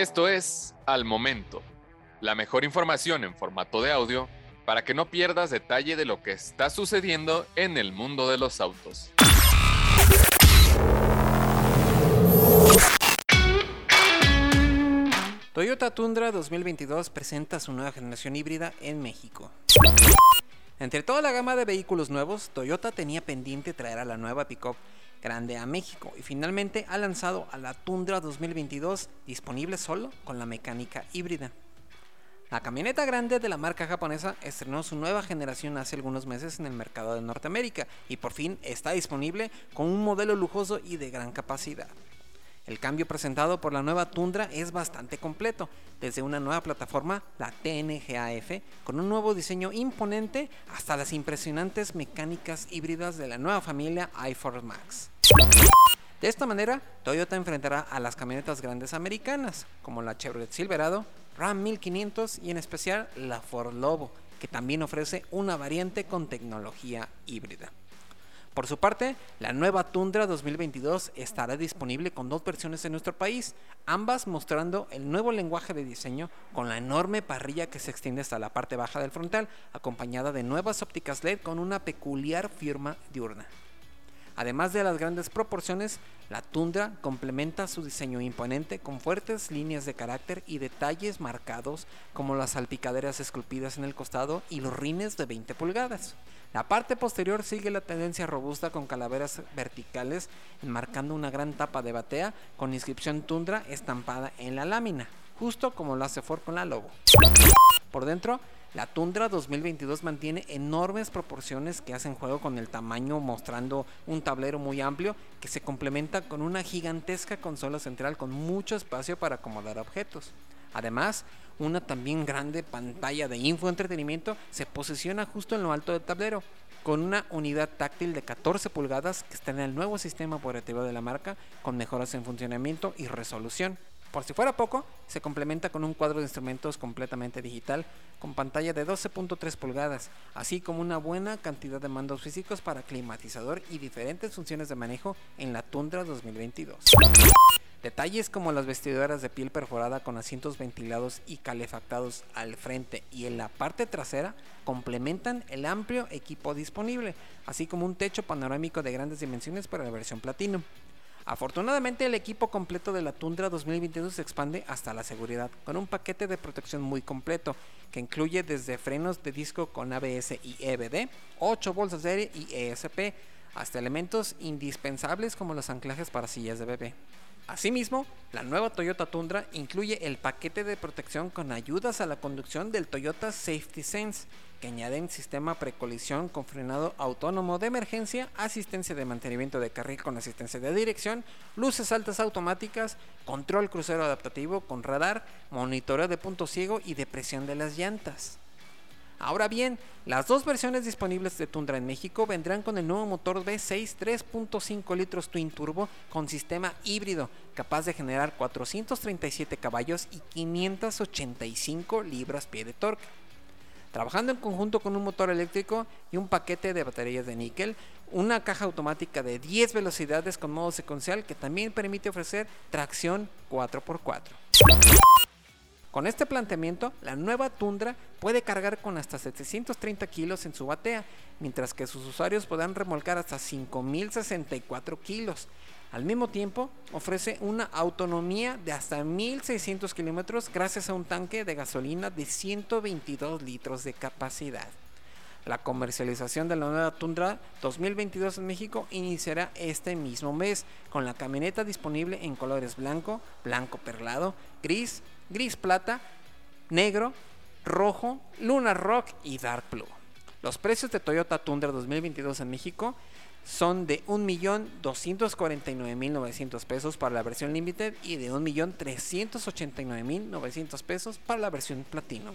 Esto es Al Momento, la mejor información en formato de audio para que no pierdas detalle de lo que está sucediendo en el mundo de los autos. Toyota Tundra 2022 presenta su nueva generación híbrida en México. Entre toda la gama de vehículos nuevos, Toyota tenía pendiente traer a la nueva pickup grande a México y finalmente ha lanzado a la Tundra 2022 disponible solo con la mecánica híbrida. La camioneta grande de la marca japonesa estrenó su nueva generación hace algunos meses en el mercado de Norteamérica y por fin está disponible con un modelo lujoso y de gran capacidad. El cambio presentado por la nueva Tundra es bastante completo, desde una nueva plataforma, la TNGAF, con un nuevo diseño imponente hasta las impresionantes mecánicas híbridas de la nueva familia iForce Max. De esta manera, Toyota enfrentará a las camionetas grandes americanas, como la Chevrolet Silverado, Ram 1500 y en especial la Ford Lobo, que también ofrece una variante con tecnología híbrida. Por su parte, la nueva Tundra 2022 estará disponible con dos versiones en nuestro país, ambas mostrando el nuevo lenguaje de diseño con la enorme parrilla que se extiende hasta la parte baja del frontal, acompañada de nuevas ópticas LED con una peculiar firma diurna. Además de las grandes proporciones, la Tundra complementa su diseño imponente con fuertes líneas de carácter y detalles marcados como las salpicaderas esculpidas en el costado y los rines de 20 pulgadas. La parte posterior sigue la tendencia robusta con calaveras verticales enmarcando una gran tapa de batea con inscripción Tundra estampada en la lámina, justo como lo hace Ford con la Lobo. Por dentro, la Tundra 2022 mantiene enormes proporciones que hacen juego con el tamaño mostrando un tablero muy amplio que se complementa con una gigantesca consola central con mucho espacio para acomodar objetos. Además, una también grande pantalla de infoentretenimiento se posiciona justo en lo alto del tablero, con una unidad táctil de 14 pulgadas que está en el nuevo sistema operativo de la marca, con mejoras en funcionamiento y resolución. Por si fuera poco, se complementa con un cuadro de instrumentos completamente digital, con pantalla de 12.3 pulgadas, así como una buena cantidad de mandos físicos para climatizador y diferentes funciones de manejo en la Tundra 2022. Detalles como las vestiduras de piel perforada con asientos ventilados y calefactados al frente y en la parte trasera complementan el amplio equipo disponible, así como un techo panorámico de grandes dimensiones para la versión Platinum. Afortunadamente el equipo completo de la Tundra 2022 se expande hasta la seguridad, con un paquete de protección muy completo, que incluye desde frenos de disco con ABS y EBD, 8 bolsas de aire y ESP, hasta elementos indispensables como los anclajes para sillas de bebé. Asimismo, la nueva Toyota Tundra incluye el paquete de protección con ayudas a la conducción del Toyota Safety Sense, que añaden sistema precolisión con frenado autónomo de emergencia, asistencia de mantenimiento de carril con asistencia de dirección, luces altas automáticas, control crucero adaptativo con radar, monitoreo de punto ciego y depresión de las llantas. Ahora bien, las dos versiones disponibles de Tundra en México vendrán con el nuevo motor V6 3.5 litros Twin Turbo con sistema híbrido, capaz de generar 437 caballos y 585 libras-pie de torque. Trabajando en conjunto con un motor eléctrico y un paquete de baterías de níquel, una caja automática de 10 velocidades con modo secuencial que también permite ofrecer tracción 4x4. Con este planteamiento, la nueva Tundra puede cargar con hasta 730 kilos en su batea, mientras que sus usuarios podrán remolcar hasta 5.064 kilos. Al mismo tiempo, ofrece una autonomía de hasta 1.600 kilómetros gracias a un tanque de gasolina de 122 litros de capacidad. La comercialización de la nueva Tundra 2022 en México iniciará este mismo mes, con la camioneta disponible en colores blanco, blanco perlado, gris, gris plata, negro, rojo, Luna Rock y Dark Blue. Los precios de Toyota Tundra 2022 en México son de 1.249.900 pesos para la versión Limited y de 1.389.900 pesos para la versión Platino.